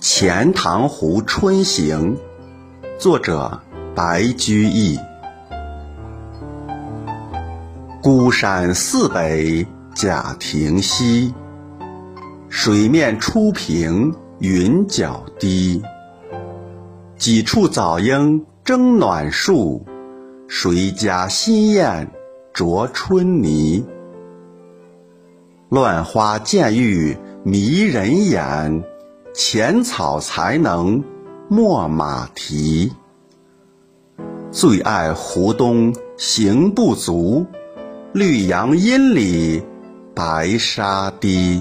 钱塘湖春行，作者白居易。孤山寺北贾亭西，水面初平云脚低。几处早莺争暖树，谁家新燕啄春泥？乱花渐欲迷人眼。浅草才能没马蹄，最爱湖东行不足，绿杨阴里白沙堤。